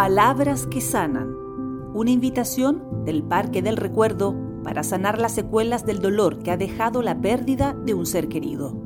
Palabras que sanan. Una invitación del Parque del Recuerdo para sanar las secuelas del dolor que ha dejado la pérdida de un ser querido.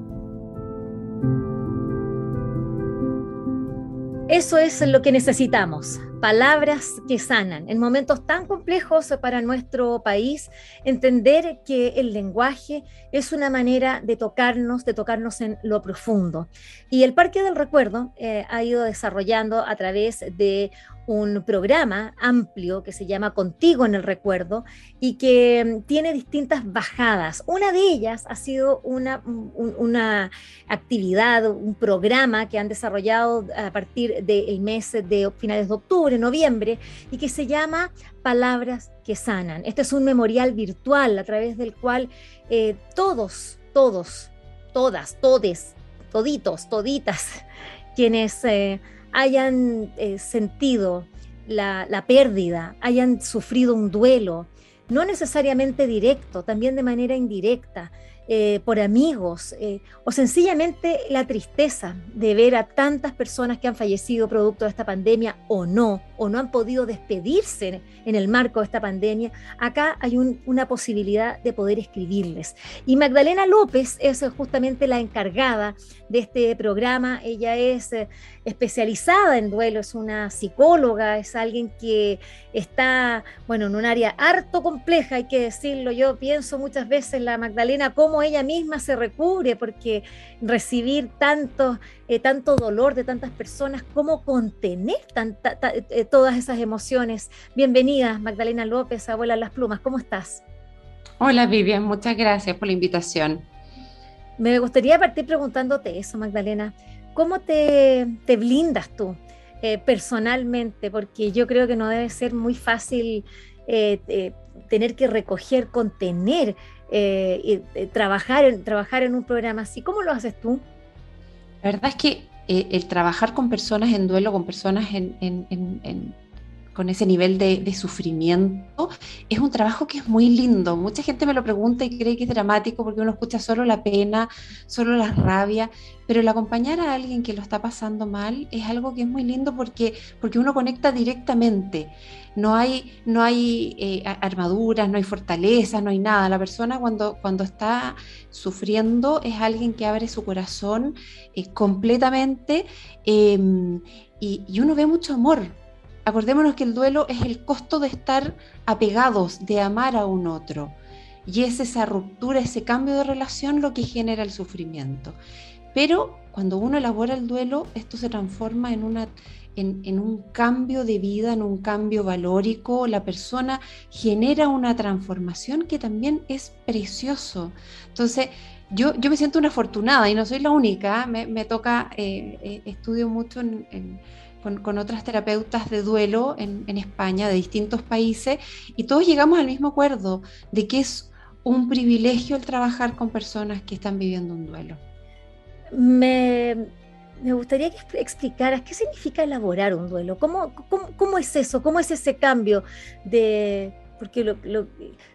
Eso es lo que necesitamos, palabras que sanan. En momentos tan complejos para nuestro país, entender que el lenguaje es una manera de tocarnos, de tocarnos en lo profundo. Y el Parque del Recuerdo eh, ha ido desarrollando a través de un programa amplio que se llama Contigo en el Recuerdo y que mm, tiene distintas bajadas. Una de ellas ha sido una, una actividad, un programa que han desarrollado a partir del mes de finales de octubre, noviembre, y que se llama Palabras que Sanan. Este es un memorial virtual a través del cual eh, todos, todos, todas, todes, toditos, toditas, quienes... Eh, hayan eh, sentido la, la pérdida, hayan sufrido un duelo, no necesariamente directo, también de manera indirecta, eh, por amigos, eh, o sencillamente la tristeza de ver a tantas personas que han fallecido producto de esta pandemia o no, o no han podido despedirse en el marco de esta pandemia, acá hay una posibilidad de poder escribirles. Y Magdalena López es justamente la encargada de este programa, ella es eh, especializada en duelo, es una psicóloga, es alguien que está, bueno, en un área harto compleja, hay que decirlo, yo pienso muchas veces la Magdalena como ella misma se recubre, porque recibir tanto, eh, tanto dolor de tantas personas, cómo contener eh, todas esas emociones. Bienvenida, Magdalena López, abuela Las Plumas, ¿cómo estás? Hola Vivian, muchas gracias por la invitación. Me gustaría partir preguntándote eso, Magdalena. ¿Cómo te, blindas tú eh, personalmente? Porque yo creo que no debe ser muy fácil tener que recoger, contener eh, eh, trabajar, en, trabajar en un programa así. ¿Cómo lo haces tú? La verdad es que eh, el trabajar con personas en duelo, con personas con ese nivel de, sufrimiento, es un trabajo que es muy lindo. Mucha gente me lo pregunta y cree que es dramático porque uno escucha solo la pena, solo la rabia, pero el acompañar a alguien que lo está pasando mal es algo que es muy lindo porque, porque uno conecta directamente no hay, no hay eh, armaduras, no hay fortaleza, no hay nada. La persona cuando, cuando está sufriendo es alguien que abre su corazón eh, completamente em, y, uno ve mucho amor. Acordémonos que el duelo es el costo de estar apegados, de amar a un otro. Y es esa ruptura, ese cambio de relación lo que genera el sufrimiento. Pero cuando uno elabora el duelo, esto se transforma en una en, un cambio de vida, en un cambio valórico, la persona genera una transformación que también es precioso. Entonces, yo, yo me siento una afortunada y no soy la única, me, toca, eh, eh, estudio mucho con, otras terapeutas de duelo en, España, de distintos países, y todos llegamos al mismo acuerdo de que es un privilegio el trabajar con personas que están viviendo un duelo. Me, me gustaría que explicaras qué significa elaborar un duelo, cómo, cómo, es eso, cómo es ese cambio de, porque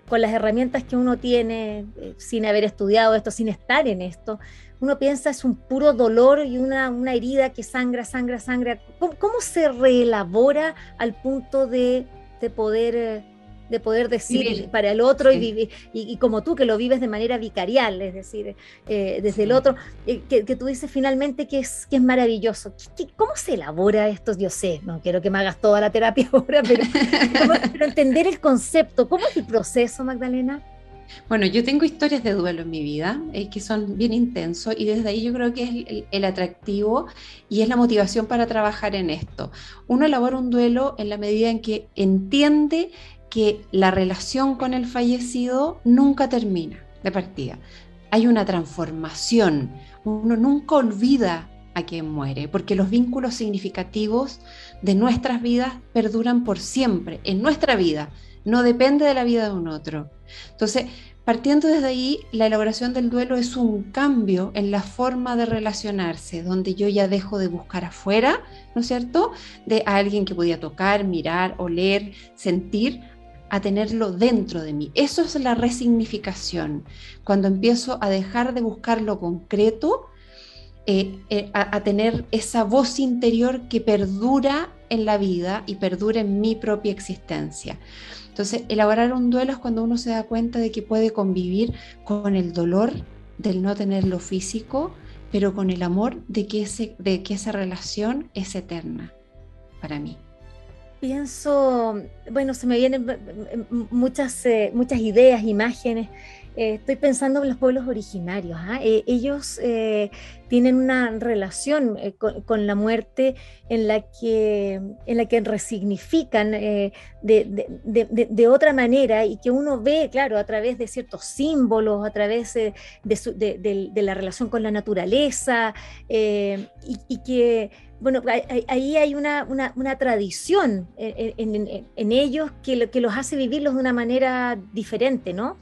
con las herramientas que uno tiene eh, sin haber estudiado esto, sin estar en esto, uno piensa es un puro dolor y una, una herida que sangra, sangra, sangra. ¿Cómo, ¿Cómo, se reelabora al punto de, de poder eh, de poder decir para el otro y, vivir, y, como tú que lo vives de manera vicarial, es decir, eh, desde el otro, eh, que, tú dices finalmente que es, que es maravilloso. cómo se elabora esto? Yo sé, no quiero que me hagas toda la terapia ahora, pero, entender el concepto, ¿cómo es el proceso, Magdalena? Bueno, yo tengo historias de duelo en mi vida eh, que son bien intensos y desde ahí yo creo que es el, el, atractivo y es la motivación para trabajar en esto. Uno elabora un duelo en la medida en que entiende que la relación con el fallecido nunca termina de partida. Hay una transformación. Uno nunca olvida a quien muere, porque los vínculos significativos de nuestras vidas perduran por siempre, en nuestra vida, no depende de la vida de un otro. Entonces, partiendo desde ahí, la elaboración del duelo es un cambio en la forma de relacionarse, donde yo ya dejo de buscar afuera, ¿no es cierto?, de alguien que podía tocar, mirar, oler, sentir, a tenerlo dentro de mí. Eso es la resignificación. Cuando empiezo a dejar de buscar lo concreto, eh, eh, a, tener esa voz interior que perdura en la vida y perdure en mi propia existencia. Entonces, elaborar un duelo es cuando uno se da cuenta de que puede convivir con el dolor del no tener lo físico, pero con el amor de que, ese, de que esa relación es eterna para mí. Pienso, bueno, se me vienen muchas, eh, muchas ideas, imágenes eh, estoy pensando en los pueblos originarios. ¿ah? Eh, ellos eh, tienen una relación con, la muerte en la que, en la que resignifican de, de, otra manera y que uno ve, claro, a través de ciertos símbolos, a través de, la relación con la naturaleza y, que bueno, ahí hay una, una, tradición en, ellos que, que, los hace vivirlos de una manera diferente, ¿no?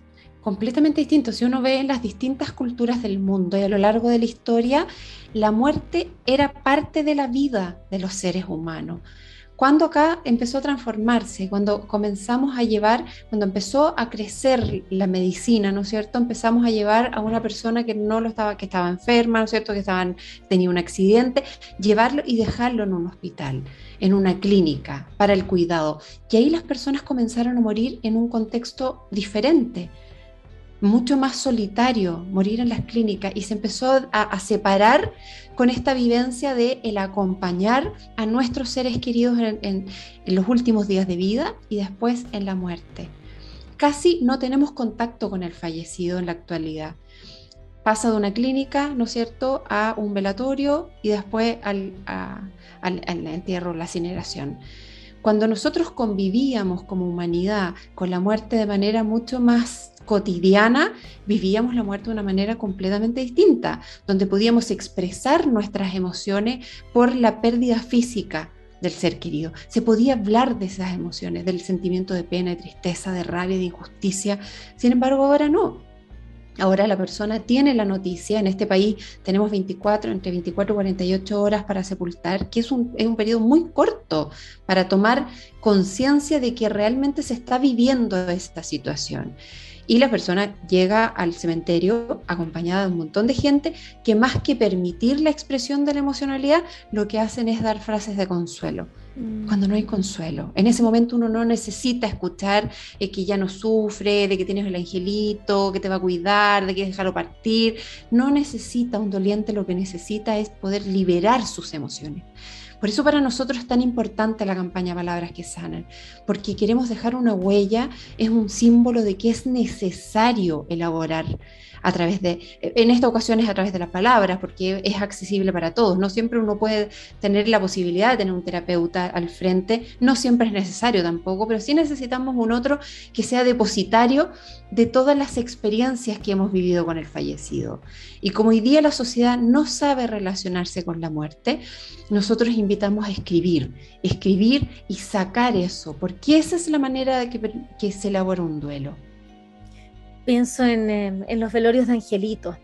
completamente distinto. Si uno ve en las distintas culturas del mundo y a lo largo de la historia, la muerte era parte de la vida de los seres humanos. Cuando acá empezó a transformarse, cuando comenzamos a llevar, cuando empezó a crecer la medicina, ¿no es cierto? Empezamos a llevar a una persona que no lo estaba, que estaba enferma, ¿no es cierto? Que estaban, tenía un accidente, llevarlo y dejarlo en un hospital, en una clínica para el cuidado. Y ahí las personas comenzaron a morir en un contexto diferente mucho más solitario morir en las clínicas y se empezó a, separar con esta vivencia de el acompañar a nuestros seres queridos en, los últimos días de vida y después en la muerte. Casi no tenemos contacto con el fallecido en la actualidad. Pasa de una clínica, ¿no es cierto?, a un velatorio y después al, al, al entierro, la incineración. Cuando nosotros convivíamos como humanidad con la muerte de manera mucho más cotidiana, vivíamos la muerte de una manera completamente distinta, donde podíamos expresar nuestras emociones por la pérdida física del ser querido. Se podía hablar de esas emociones, del sentimiento de pena, de tristeza, de rabia, de injusticia. Sin embargo, ahora no. Ahora la persona tiene la noticia, en este país tenemos 24, entre 24 y 48 horas para sepultar, que es un, es un periodo muy corto para tomar conciencia de que realmente se está viviendo esta situación y la persona llega al cementerio acompañada de un montón de gente que más que permitir la expresión de la emocionalidad, lo que hacen es dar frases de consuelo. Mm. Cuando no hay consuelo. En ese momento uno no necesita escuchar eh, que ya no sufre, de que tienes el angelito, que te va a cuidar, de que dejarlo partir. No necesita un doliente, lo que necesita es poder liberar sus emociones. Por eso para nosotros es tan importante la campaña Palabras que Sanan, porque queremos dejar una huella, es un símbolo de que es necesario elaborar a través de, en esta ocasión es a través de las palabras, porque es accesible para todos. No siempre uno puede tener la posibilidad de tener un terapeuta al frente, no siempre es necesario tampoco, pero sí necesitamos un otro que sea depositario de todas las experiencias que hemos vivido con el fallecido. Y como hoy día la sociedad no sabe relacionarse con la muerte, nosotros invitamos a escribir, escribir y sacar eso, porque esa es la manera de que, que se elabora un duelo pienso en, los velorios de angelitos,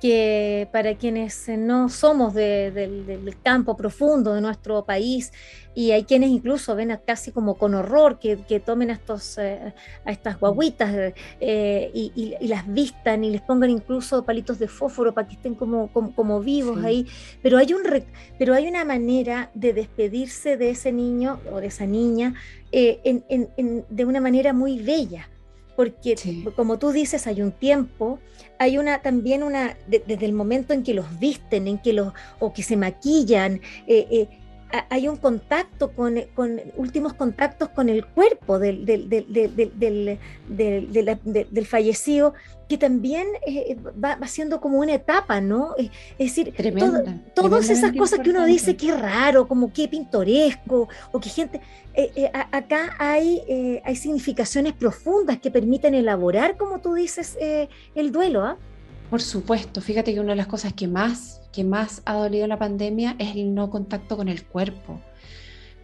que para quienes no somos del campo profundo de nuestro país, y hay quienes incluso ven casi como con horror que, tomen a, estos, eh, a estas guaguitas eh, y, las vistan y les pongan incluso palitos de fósforo para que estén como, como, vivos ahí. Pero hay, un, pero hay una manera de despedirse de ese niño o de esa niña eh, de una manera muy bella porque como tú dices, hay un tiempo, hay una también una, desde el momento en que los visten, en que los, o que se maquillan, eh, eh, hay un contacto con, con, últimos contactos con el cuerpo del, del, del, del fallecido, que también eh, va, va, siendo como una etapa, ¿no? Es, decir, todas esas cosas que uno dice que raro, como que pintoresco, o que gente... Eh, eh, acá hay, hay significaciones profundas que permiten elaborar, como tú dices, el duelo, ¿ah? Por supuesto, fíjate que una de las cosas que más, que más ha dolido la pandemia es el no contacto con el cuerpo.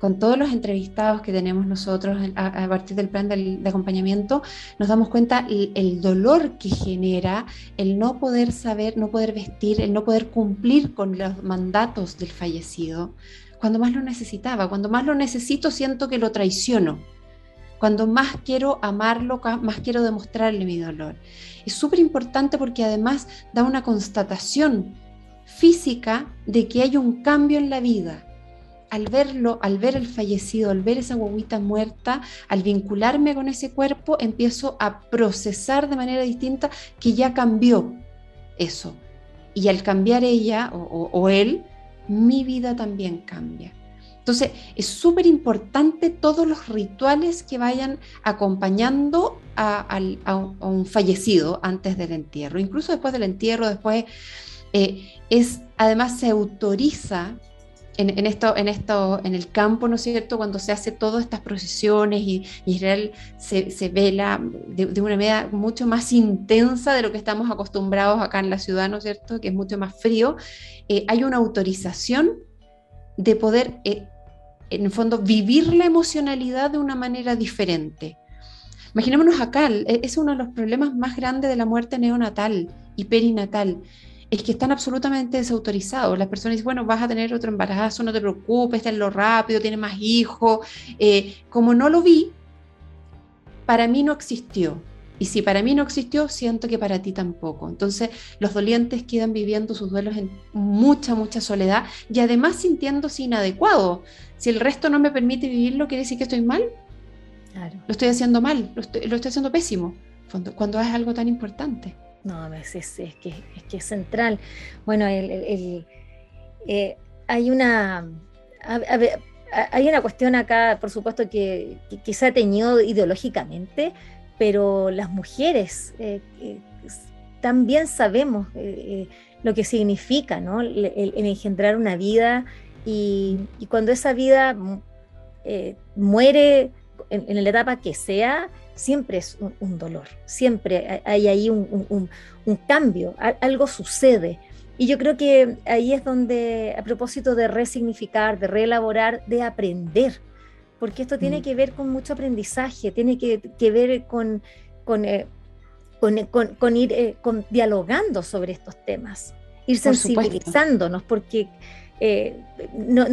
Con todos los entrevistados que tenemos nosotros a, partir del plan de acompañamiento, nos damos cuenta el, el, dolor que genera el no poder saber, no poder vestir, el no poder cumplir con los mandatos del fallecido. Cuando más lo necesitaba, cuando más lo necesito, siento que lo traiciono cuando más quiero amarlo, más quiero demostrarle mi dolor. Es súper importante porque además da una constatación física de que hay un cambio en la vida. al verlo, al ver el fallecido, al ver esa guaguita muerta, al vincularme con ese cuerpo, empiezo a procesar de manera distinta que ya cambió eso. Y al cambiar ella o, él, mi vida también cambia. Entonces, es súper importante todos los rituales que vayan acompañando a, un fallecido antes del entierro, incluso después del entierro, después eh, es, además se autoriza en, esto, en esto, en el campo, ¿no es cierto? Cuando se hace todas estas procesiones y, Israel se, vela de, una manera mucho más intensa de lo que estamos acostumbrados acá en la ciudad, ¿no es cierto? Que es mucho más frío. Eh, hay una autorización de poder, eh, en el fondo, vivir la emocionalidad de una manera diferente. Imaginémonos acá, e, es uno de los problemas más grandes de la muerte neonatal y perinatal es que están absolutamente desautorizados. Las personas dicen, bueno, vas a tener otro embarazo, no te preocupes, lo rápido, tienes más hijos. Eh, como no lo vi, para mí no existió. Y si para mí no existió, siento que para ti tampoco. Entonces, los dolientes quedan viviendo sus duelos en mucha, mucha soledad y además sintiéndose inadecuados. Si el resto no me permite vivirlo, ¿quiere decir que estoy mal? Lo estoy haciendo mal, lo estoy, lo estoy haciendo pésimo, cuando es algo tan importante. No, es, es, es, que, es que es central. Bueno, el, eh, hay una... hay una cuestión acá, por supuesto, que, quizá ha teñido ideológicamente, pero las mujeres eh, también sabemos eh, lo que significa ¿no? el, engendrar una vida y, cuando esa vida muere en, la etapa que sea, siempre es un, dolor, siempre hay ahí un, cambio, algo sucede. Y yo creo que ahí es donde, a propósito de resignificar, de reelaborar, de aprender, porque esto tiene mm. que ver con mucho aprendizaje, tiene que, ver con, con, eh, con, ir eh, con, dialogando sobre estos temas, ir sensibilizándonos, porque eh, no,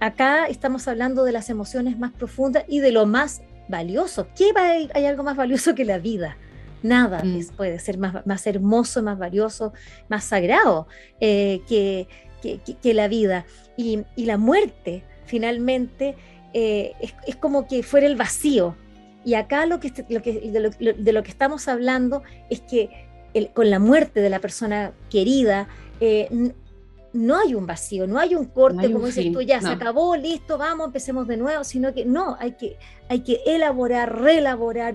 acá estamos hablando de las emociones más profundas y de lo más valioso. ¿Qué hay, hay algo más valioso que la vida? Nada mm. puede ser más, más, hermoso, más valioso, más sagrado eh, que, que, la vida. Y, y, la muerte, finalmente, eh, es, como que fuera el vacío. Y acá lo que, lo que, de, lo, de, lo, que estamos hablando es que el, con la muerte de la persona querida, eh, no hay un vacío, no hay un corte, como dices tú, ya se acabó, listo, vamos, empecemos de nuevo, sino que no, hay que, hay que elaborar, reelaborar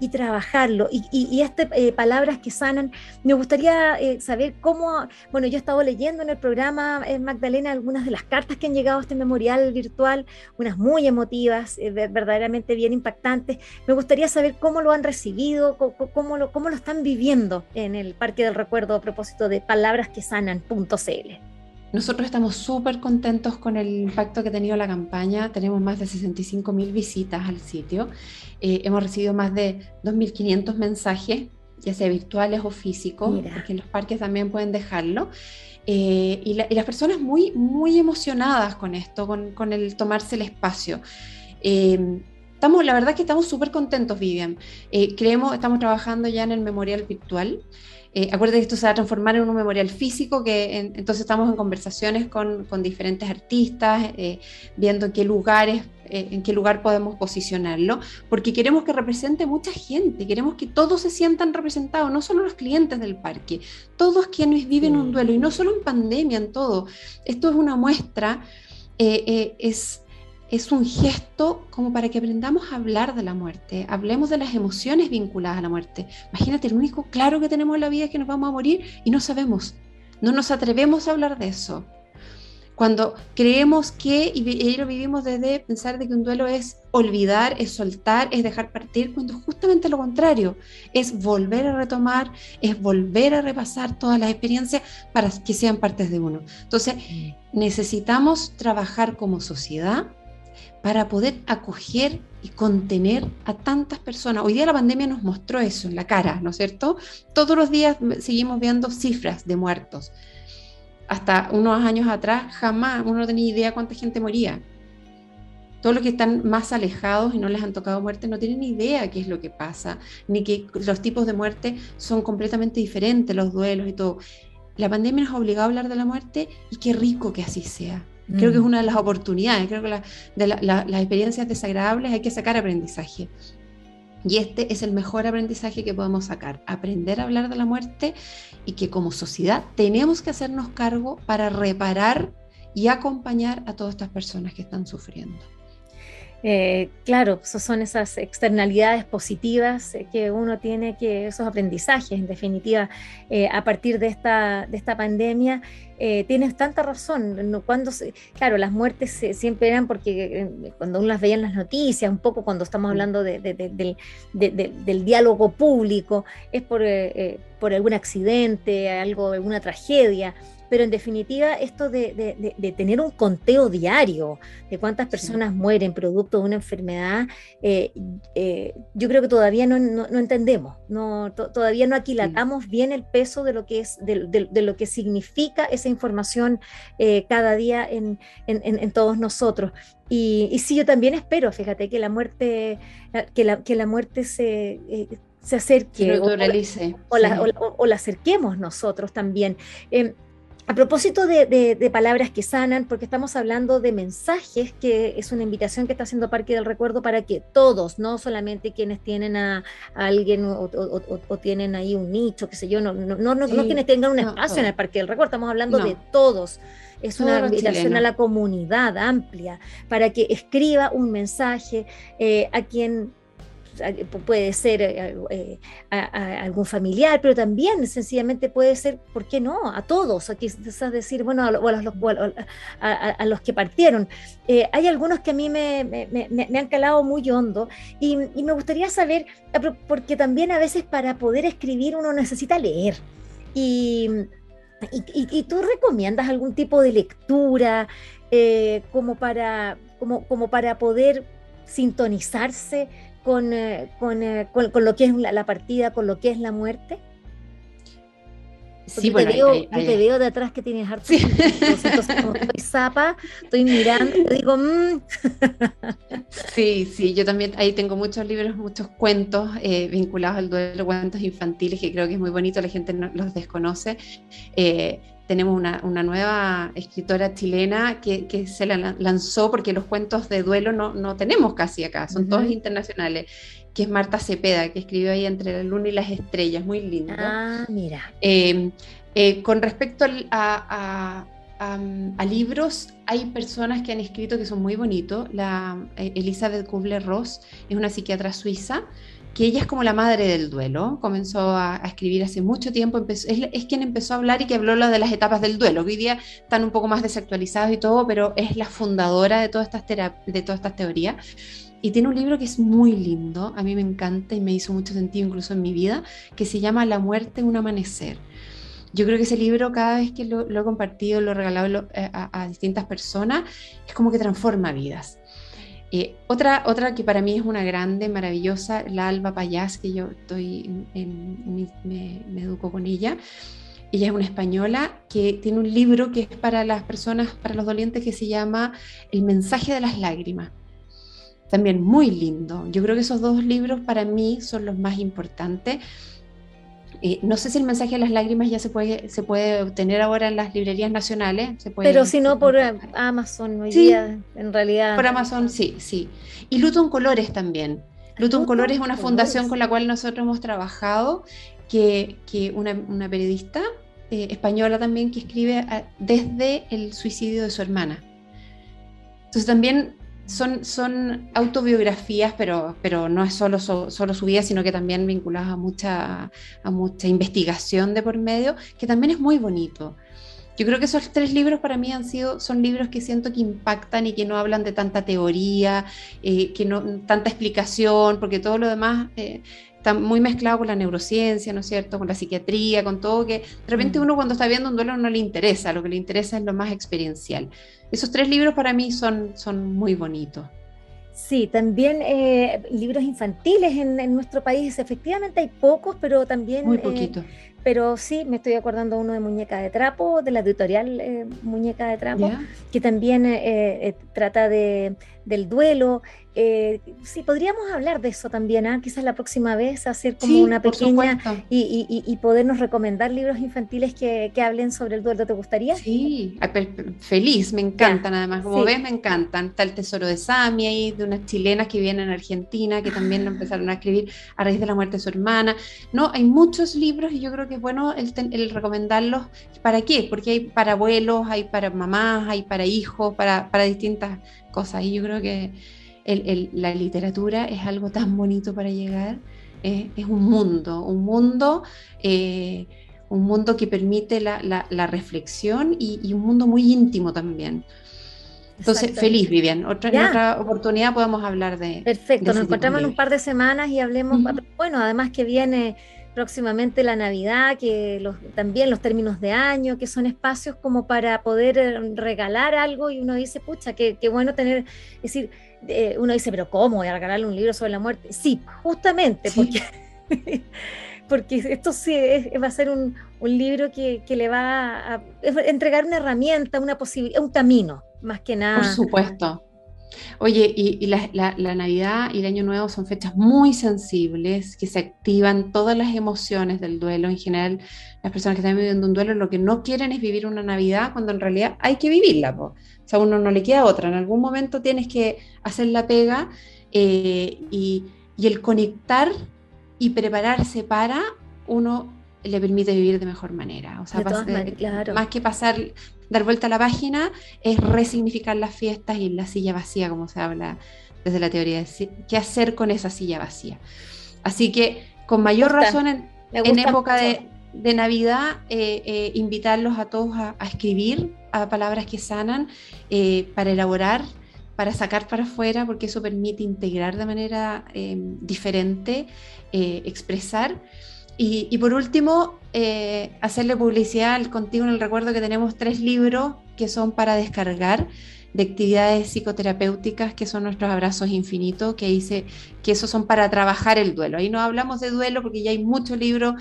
y trabajarlo. Y, y, estas eh, palabras que sanan, me gustaría eh, saber cómo, bueno, yo he estado leyendo en el programa, eh, Magdalena, algunas de las cartas que han llegado a este memorial virtual, unas muy emotivas, verdaderamente bien impactantes. Me gustaría saber cómo lo han recibido, cómo, lo, cómo lo están viviendo en el Parque del Recuerdo a propósito de palabras que sanan.cl. Nosotros estamos súper contentos con el impacto que ha tenido la campaña. Tenemos más de 65 mil visitas al sitio. Eh, hemos recibido más de 2.500 mensajes, ya sea virtuales o físicos, porque en los parques también pueden dejarlo. Eh, y, las personas muy, muy emocionadas con esto, con, con el tomarse el espacio. Eh, estamos, la verdad que estamos súper contentos, Vivian. creemos, estamos trabajando ya en el memorial virtual. Eh, acuérdate que esto se va a transformar en un memorial físico, que entonces estamos en conversaciones con, con diferentes artistas, eh, viendo en qué lugares, eh, en qué lugar podemos posicionarlo, porque queremos que represente mucha gente, queremos que todos se sientan representados, no solo los clientes del parque, todos quienes viven un duelo, y no solo en pandemia, en todo. Esto es una muestra, es es un gesto como para que aprendamos a hablar de la muerte, hablemos de las emociones vinculadas a la muerte. Imagínate, el único claro que tenemos en la vida es que nos vamos a morir y no sabemos, no nos atrevemos a hablar de eso. Cuando creemos que, y lo vivimos desde pensar de que un duelo es olvidar, es soltar, es dejar partir, cuando justamente lo contrario, es volver a retomar, es volver a repasar todas las experiencias para que sean partes de uno. Entonces, necesitamos trabajar como sociedad para poder acoger y contener a tantas personas. Hoy día la pandemia nos mostró eso en la cara, ¿no es cierto? Todos los días seguimos viendo cifras de muertos. Hasta unos años atrás jamás uno no tenía idea cuánta gente moría. Todos los que están más alejados y no les han tocado muerte no tienen idea qué es lo que pasa, ni que los tipos de muerte son completamente diferentes, los duelos y todo. La pandemia nos ha obligado a hablar de la muerte y qué rico que así sea Creo que es mm. una de las oportunidades, creo que de las experiencias desagradables hay que sacar aprendizaje. Y este es el mejor aprendizaje que podemos sacar, aprender a hablar de la muerte y que como sociedad tenemos que hacernos cargo para reparar y acompañar a todas estas personas que están sufriendo. Eh, claro, son esas externalidades positivas eh, que uno tiene que, esos aprendizajes, en definitiva, eh, a partir de esta, de esta pandemia, tienes tanta razón. Cuando claro, las muertes siempre eran porque cuando uno las veía en las noticias, un poco cuando estamos hablando del, diálogo público, es por, por algún accidente, algo, alguna tragedia pero en definitiva esto de, tener un conteo diario de cuántas personas mueren producto de una enfermedad, eh, eh, yo creo que todavía no, entendemos, no, todavía no aquilatamos bien el peso de lo que, es, de, lo que significa esa información eh, cada día en, todos nosotros. Y, sí, yo también espero, fíjate, que la muerte, que la, que la muerte se se acerque o, la, o, la, acerquemos nosotros también. Em, a propósito de, palabras que sanan, porque estamos hablando de mensajes, que es una invitación que está haciendo Parque del Recuerdo para que todos, no solamente quienes tienen a, alguien o, tienen ahí un nicho, qué sé yo, no, no, no, no quienes tengan un espacio en el Parque del Recuerdo, estamos hablando de todos. Es una invitación a la comunidad amplia para que escriba un mensaje eh, a quien puede ser eh, eh, a, algún familiar, pero también sencillamente puede ser, ¿por qué no? A todos, a quizás decir, bueno, a, los, que partieron. Eh, hay algunos que a mí me, han calado muy hondo y, me gustaría saber, porque también a veces para poder escribir uno necesita leer. Y, y, tú recomiendas algún tipo de lectura como, para, como, como para poder sintonizarse con, eh, eh, con, con, lo que es la, partida, con lo que es la muerte? sí, bueno, te, veo, te veo de atrás que tienes harto. Sí. Entonces, como estoy zapa, estoy mirando, te digo, mmm. Sí, sí, yo también ahí tengo muchos libros, muchos cuentos eh, vinculados al duelo, cuentos infantiles que creo que es muy bonito, la gente no, los desconoce. Eh, tenemos una, una, nueva escritora chilena que, que, se la lanzó porque los cuentos de duelo no, no tenemos casi acá, son todos internacionales, que es Marta Cepeda, que escribió ahí Entre la luna y las estrellas, muy lindo. Ah, mira. Em, eh, con respecto a, a, a, libros, hay personas que han escrito que son muy bonitos. La eh, Elizabeth Kubler-Ross es una psiquiatra suiza que ella es como la madre del duelo, comenzó a, escribir hace mucho tiempo, es, quien empezó a hablar y que habló de las etapas del duelo, que hoy día están un poco más desactualizados y todo, pero es la fundadora de todas estas, de todas estas teorías. Y tiene un libro que es muy lindo, a mí me encanta y me hizo mucho sentido incluso en mi vida, que se llama La muerte, un amanecer. Yo creo que ese libro, cada vez que lo, he compartido, lo he regalado eh, a distintas personas, es como que transforma vidas otra, otra que para mí es una grande, maravillosa, la Alba Payás, que yo estoy en, me, educo con ella. Ella es una española que tiene un libro que es para las personas, para los dolientes, que se llama El mensaje de las lágrimas. También muy lindo. Yo creo que esos dos libros para mí son los más importantes eh, no sé si el mensaje de las lágrimas ya se puede, se puede obtener ahora en las librerías nacionales. Se puede, Pero si no por Amazon hoy día, en realidad. Por Amazon, sí, sí. Y Luto en Colores también. Luto en Colores es una fundación con la cual nosotros hemos trabajado, que, que una, una, periodista eh, española también que escribe ah, desde el suicidio de su hermana. Entonces también son, autobiografías, pero, pero no es solo, solo su vida, sino que también vinculadas a mucha, a mucha investigación de por medio, que también es muy bonito. Yo creo que esos tres libros para mí han sido, son libros que siento que impactan y que no hablan de tanta teoría, eh, que no, tanta explicación, porque todo lo demás eh, está muy mezclado con la neurociencia, ¿no es cierto? Con la psiquiatría, con todo, que de repente mm. uno cuando está viendo un duelo no le interesa, lo que le interesa es lo más experiencial. Esos tres libros para mí son, son muy bonitos. Sí, también eh, libros infantiles en, nuestro país, efectivamente hay pocos, pero también... Muy poquito. Pero sí, me estoy acordando uno de Muñeca de Trapo, de la editorial eh, Muñeca de Trapo, que también eh, eh, trata de, del duelo. sí, podríamos hablar de eso también, ¿ah? quizás la próxima vez, hacer como una pequeña y, y, podernos recomendar libros infantiles que, que, hablen sobre el duelo. ¿Te gustaría? Sí, feliz, me encantan además, como ves, me encantan. Está el Tesoro de Sami ahí, de unas chilenas que vienen a Argentina, que también lo empezaron a escribir a raíz de la muerte de su hermana. No, hay muchos libros y yo creo que es bueno el, recomendarlos. ¿Para qué? Porque hay para abuelos, hay para mamás, hay para hijos, para, para distintas cosas. Y yo creo que la literatura es algo tan bonito para llegar. es un mundo, un mundo, eh, un mundo que permite la, reflexión y, un mundo muy íntimo también. Entonces, feliz, Vivian. Otra, en otra oportunidad podemos hablar de. Perfecto, nos encontramos en un par de semanas y hablemos. Bueno, además que viene próximamente la Navidad, que los, también los términos de año, que son espacios como para poder eh, regalar algo y uno dice, pucha, qué, qué bueno tener, es decir, eh, uno dice, pero ¿cómo voy a regalarle un libro sobre la muerte? Sí, justamente, porque... porque esto sí va a ser un, un libro que, que, le va a, entregar una herramienta, una posibilidad, un camino, más que nada. Por supuesto. Oye, y, la, Navidad y el Año Nuevo son fechas muy sensibles, que se activan todas las emociones del duelo. En general, las personas que están viviendo un duelo lo que no quieren es vivir una Navidad cuando en realidad hay que vivirla. O sea, uno no le queda otra. En algún momento tienes que hacer la pega eh, y el conectar y prepararse para uno le permite vivir de mejor manera. O sea, más que pasar, dar vuelta a la página, es resignificar las fiestas y la silla vacía, como se habla desde la teoría. ¿Qué hacer con esa silla vacía? Así que, con mayor razón, en, época de, Navidad, eh, eh, invitarlos a todos a, escribir a palabras que sanan eh, para elaborar para sacar para afuera, porque eso permite integrar de manera diferente, expresar y, por último, eh, hacerle publicidad al Contigo en el Recuerdo que tenemos tres libros que son para descargar de actividades psicoterapéuticas que son nuestros abrazos infinitos, que dice que esos son para trabajar el duelo. Ahí no hablamos de duelo porque ya hay muchos libros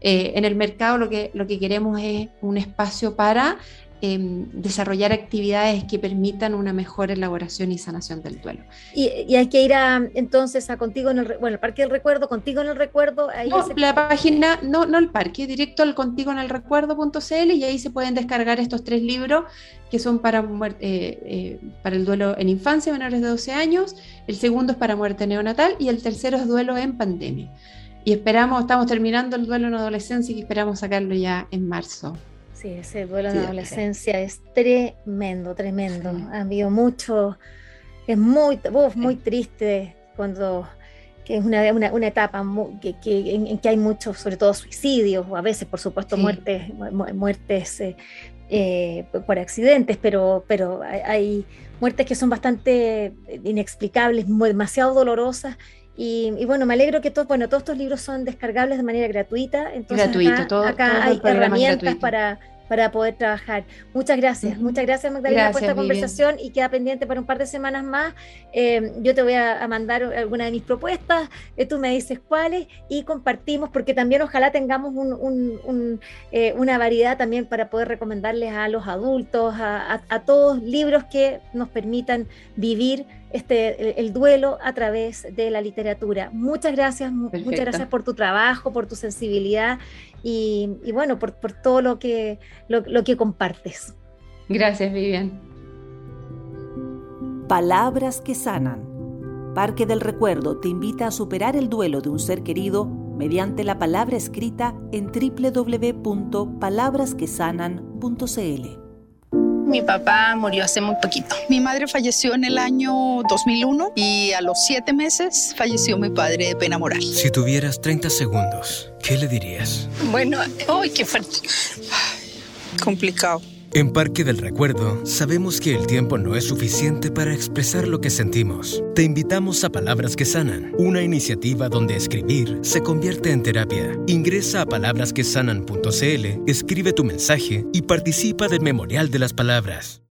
eh, en el mercado, lo que, lo que queremos es un espacio para Em, desarrollar actividades que permitan una mejor elaboración y sanación del duelo. Y, hay que ir a, entonces a Contigo en el, bueno, el Parque del Recuerdo, Contigo en el Recuerdo. Ahí no, la página, no, no el parque, directo al contigo en el recuerdo.cl y ahí se pueden descargar estos tres libros que son para, eh, eh, para el duelo en infancia, menores de 12 años, el segundo es para muerte neonatal y el tercero es duelo en pandemia. Y esperamos, estamos terminando el duelo en adolescencia y esperamos sacarlo ya en marzo. Sí, ese duelo de adolescencia es tremendo, tremendo. Ha habido mucho, es muy, muy triste cuando que es una, una, etapa que, que, en, que hay muchos, sobre todo suicidios, o a veces, por supuesto, muertes, muertes eh, eh, por accidentes, pero, pero hay, muertes que son bastante inexplicables, demasiado dolorosas. Y, bueno, me alegro que todos, bueno, todos estos libros son descargables de manera gratuita. Entonces Gratuito, todo, acá hay herramientas para para poder trabajar. Muchas gracias, muchas gracias Magdalena por esta conversación y queda pendiente para un par de semanas más. Eh, yo te voy a, mandar alguna de mis propuestas, eh, tú me dices cuáles y compartimos porque también ojalá tengamos eh, una variedad también para poder recomendarles a los adultos, a, todos libros que nos permitan vivir este, el, duelo a través de la literatura. Muchas gracias, muchas gracias por tu trabajo, por tu sensibilidad y, bueno, por, todo lo que, lo, que compartes. Gracias, Vivian. Palabras que sanan. Parque del Recuerdo te invita a superar el duelo de un ser querido mediante la palabra escrita en www.palabrasquesanan.cl. Mi papá murió hace muy poquito. Mi madre falleció en el año 2001 y a los siete meses falleció mi padre de pena moral. Si tuvieras 30 segundos, ¿qué le dirías? Bueno, ¡ay, qué fuerte! Complicado. En Parque del Recuerdo, sabemos que el tiempo no es suficiente para expresar lo que sentimos. Te invitamos a Palabras que Sanan, una iniciativa donde escribir se convierte en terapia. Ingresa a palabrasquesanan.cl, escribe tu mensaje y participa del Memorial de las Palabras.